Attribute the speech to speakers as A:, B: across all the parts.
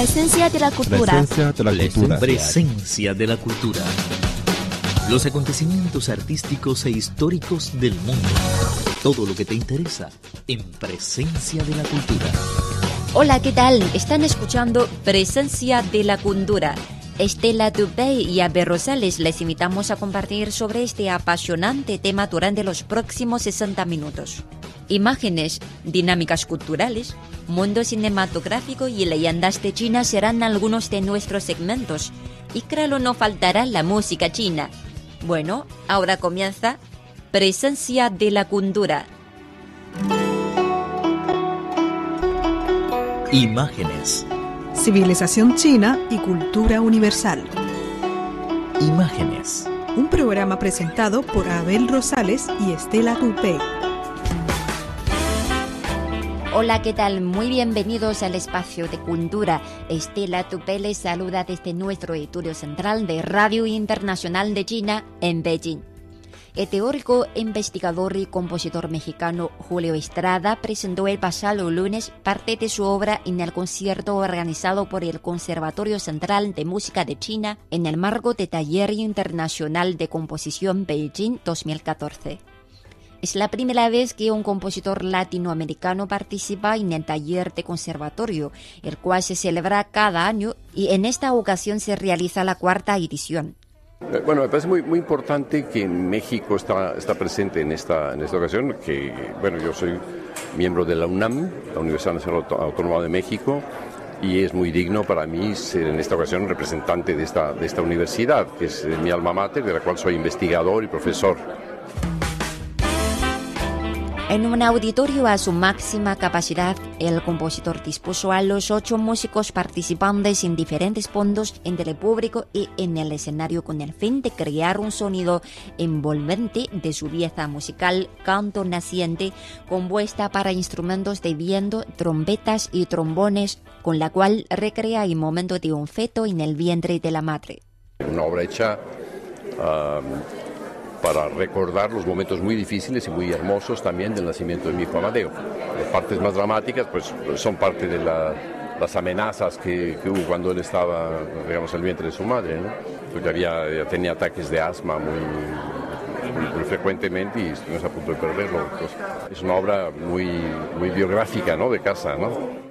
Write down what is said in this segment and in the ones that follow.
A: Presencia de la cultura.
B: Presencia de la cultura.
C: Presencia de la cultura. Los acontecimientos artísticos e históricos del mundo. Todo lo que te interesa en Presencia de la cultura.
D: Hola, ¿qué tal? Están escuchando Presencia de la cultura. Estela Dubey y Abel Rosales les invitamos a compartir sobre este apasionante tema durante los próximos 60 minutos. Imágenes, dinámicas culturales, mundo cinematográfico y leyendas de China serán algunos de nuestros segmentos. Y claro, no faltará la música china. Bueno, ahora comienza Presencia de la cultura.
C: Imágenes.
E: Civilización china y cultura universal.
C: Imágenes.
E: Un programa presentado por Abel Rosales y Estela Tupé.
D: Hola, ¿qué tal? Muy bienvenidos al espacio de cultura. Estela Tupé les saluda desde nuestro estudio central de Radio Internacional de China en Beijing. El teórico, investigador y compositor mexicano Julio Estrada presentó el pasado lunes parte de su obra en el concierto organizado por el Conservatorio Central de Música de China en el marco de Taller Internacional de Composición Beijing 2014. Es la primera vez que un compositor latinoamericano participa en el taller de conservatorio, el cual se celebra cada año y en esta ocasión se realiza la cuarta edición.
F: Eh, Bueno, me parece muy, muy importante que México está, está presente en esta, en esta ocasión, que, bueno, yo soy miembro de la UNAM, la Universidad Nacional Autónoma de México, y es muy digno para mí ser en esta ocasión representante de esta, de esta universidad, que es eh, mi alma mater, de la cual soy investigador y profesor.
D: En un auditorio a su máxima capacidad, el compositor dispuso a los ocho músicos participantes en diferentes puntos entre el público y en el escenario con el fin de crear un sonido envolvente de su pieza musical Canto Naciente, compuesta para instrumentos de viento, trompetas y trombones, con la cual recrea el momento de un feto en el vientre de la madre.
F: Una obra am, para recordar los momentos muy difíciles y muy hermosos también del nacimiento de mi hijo Amadeo. Las partes más dramáticas pues son parte de la- las amenazas que, que hubo cuando él estaba, digamos, en el vientre de su madre, ¿no? porque había, ya tenía ataques de asma muy, muy, frecuentemente y estuvimos a punto de perderlo. Pues, es una obra muy, muy biográfica ¿no? de casa. ¿no?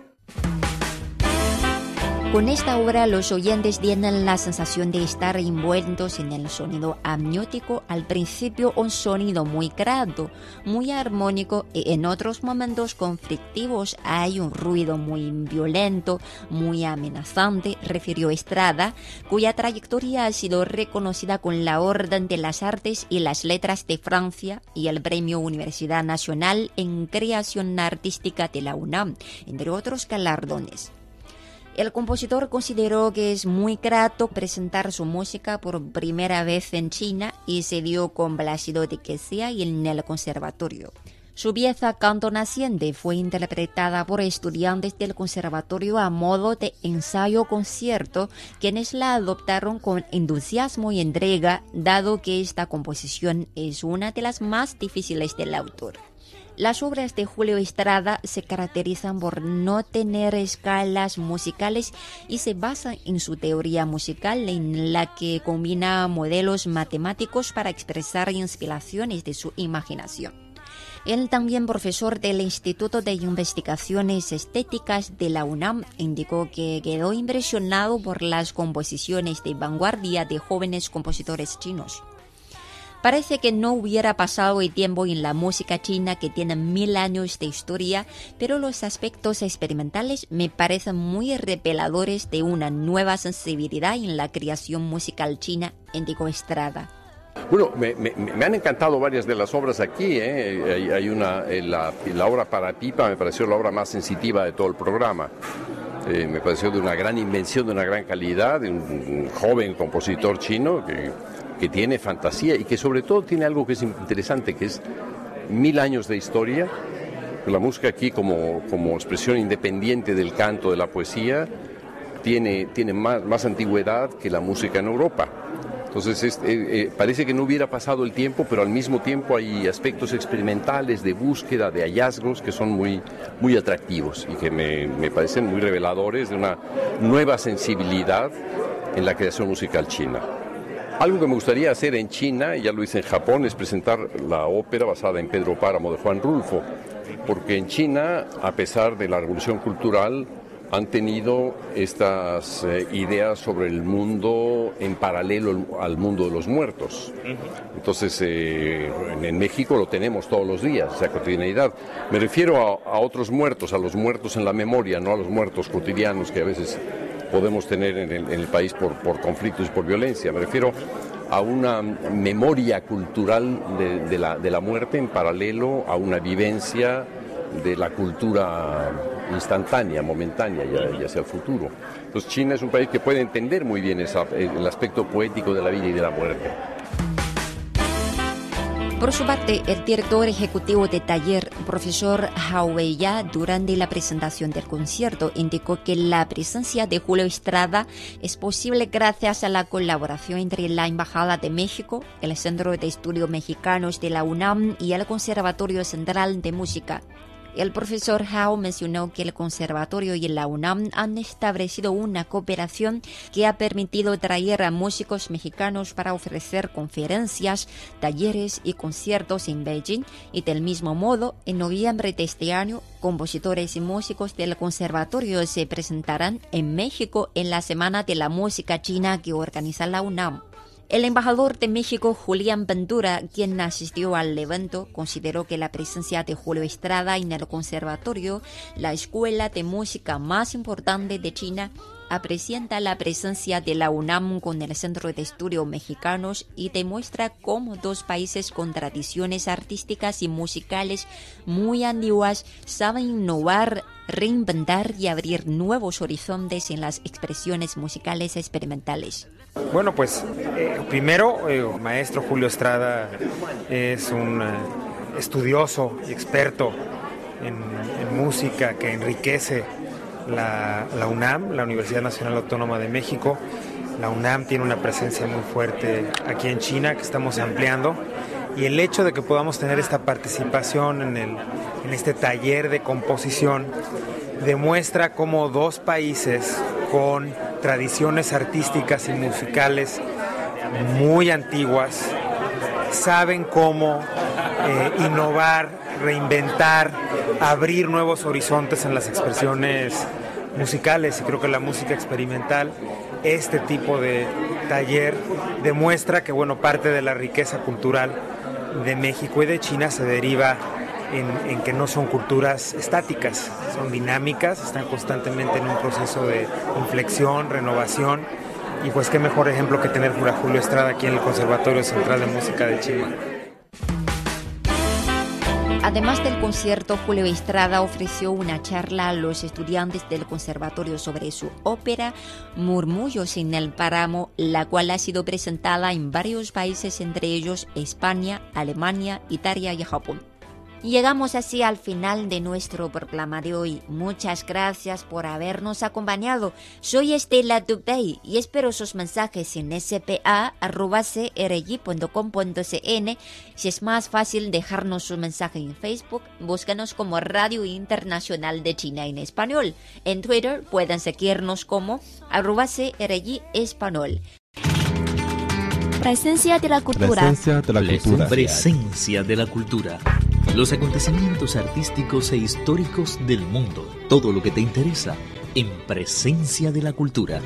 D: Con esta obra los oyentes tienen la sensación de estar envueltos en el sonido amniótico, al principio un sonido muy grato, muy armónico y en otros momentos conflictivos hay un ruido muy violento, muy amenazante, refirió Estrada, cuya trayectoria ha sido reconocida con la Orden de las Artes y las Letras de Francia y el Premio Universidad Nacional en Creación Artística de la UNAM, entre otros galardones. El compositor consideró que es muy grato presentar su música por primera vez en China y se dio con Plácido de y en el conservatorio. Su pieza Canto Naciente fue interpretada por estudiantes del conservatorio a modo de ensayo concierto, quienes la adoptaron con entusiasmo y entrega, dado que esta composición es una de las más difíciles del autor. Las obras de Julio Estrada se caracterizan por no tener escalas musicales y se basan en su teoría musical en la que combina modelos matemáticos para expresar inspiraciones de su imaginación. Él también profesor del Instituto de Investigaciones Estéticas de la UNAM indicó que quedó impresionado por las composiciones de vanguardia de jóvenes compositores chinos. Parece que no hubiera pasado el tiempo en la música china que tiene mil años de historia, pero los aspectos experimentales me parecen muy reveladores de una nueva sensibilidad en la creación musical china, indicó Estrada.
F: Bueno, me, han encantado varias de las obras aquí. ¿eh? Hay, una, eh, la, la obra para pipa me pareció la obra más sensitiva de todo el programa. Eh, me pareció de una gran invención, de una gran calidad, de un, un joven compositor chino que, que tiene fantasía y que sobre todo tiene algo que es interesante, que es mil años de historia. La música aquí como, como expresión independiente del canto, de la poesía, tiene, tiene más, más antigüedad que la música en Europa. Entonces eh, eh, parece que no hubiera pasado el tiempo, pero al mismo tiempo hay aspectos experimentales de búsqueda, de hallazgos que son muy, muy atractivos y que me, me parecen muy reveladores de una nueva sensibilidad en la creación musical china. Algo que me gustaría hacer en China, y ya lo hice en Japón, es presentar la ópera basada en Pedro Páramo de Juan Rulfo, porque en China, a pesar de la revolución cultural, han tenido estas eh, ideas sobre el mundo en paralelo al mundo de los muertos. Entonces, eh, en, México lo tenemos todos los días, esa cotidianidad. Me refiero a, otros muertos, a los muertos en la memoria, no a los muertos cotidianos que a veces podemos tener en el, país por, por, conflictos y por violencia. Me refiero a una memoria cultural de, la, de la muerte en paralelo a una vivencia de la cultura instantánea, momentánea y hacia el futuro. Entonces China es un país que puede entender muy bien el aspecto poético de la vida y de la muerte.
D: Por su parte, el director ejecutivo de taller, profesor Hao Ya, durante la presentación del concierto, indicó que la presencia de Julio Estrada es posible gracias a la colaboración entre la Embajada de México, el Centro de Estudios Mexicanos de la UNAM y el Conservatorio Central de Música. El profesor Hao mencionó que el conservatorio y la UNAM han establecido una cooperación que ha permitido traer a músicos mexicanos para ofrecer conferencias, talleres y conciertos en Beijing y del mismo modo, en noviembre de este año, compositores y músicos del conservatorio se presentarán en México en la Semana de la Música China que organiza la UNAM. El embajador de México, Julián Ventura, quien asistió al evento, consideró que la presencia de Julio Estrada en el conservatorio, la escuela de música más importante de China, aprecienta la presencia de la UNAM con el Centro de Estudios Mexicanos y demuestra cómo dos países con tradiciones artísticas y musicales muy antiguas saben innovar, reinventar y abrir nuevos horizontes en las expresiones musicales experimentales.
A: Bueno, pues eh, primero, eh, maestro Julio Estrada es un eh, estudioso y experto en, música que enriquece la, UNAM, la Universidad Nacional Autónoma de México. La UNAM tiene una presencia muy fuerte aquí en China que estamos ampliando y el hecho de que podamos tener esta participación en, en este taller de composición demuestra cómo dos países con tradiciones artísticas y musicales muy antiguas, saben cómo eh, innovar, reinventar, abrir nuevos horizontes en las expresiones musicales y creo que la música experimental, este tipo de taller demuestra que bueno, parte de la riqueza cultural de México y de China se deriva en, que no son culturas estáticas, son dinámicas, están constantemente en un proceso de inflexión, renovación. Y pues qué mejor ejemplo que tener a Julio Estrada aquí en el Conservatorio Central de Música de Chile.
D: Además del concierto, Julio Estrada ofreció una charla a los estudiantes del conservatorio sobre su ópera Murmullos en el Páramo, la cual ha sido presentada en varios países, entre ellos España, Alemania, Italia y Japón. Llegamos así al final de nuestro programa de hoy. Muchas gracias por habernos acompañado. Soy Estela Dubey y espero sus mensajes en spa.crg.com.cn. Si es más fácil dejarnos su mensaje en Facebook, búscanos como Radio Internacional de China en español. En Twitter pueden seguirnos como arroba CRG Español.
C: Presencia de la cultura. Presencia de la cultura. Presencia de la cultura. Los acontecimientos artísticos e históricos del mundo. Todo lo que te interesa en Presencia de la cultura.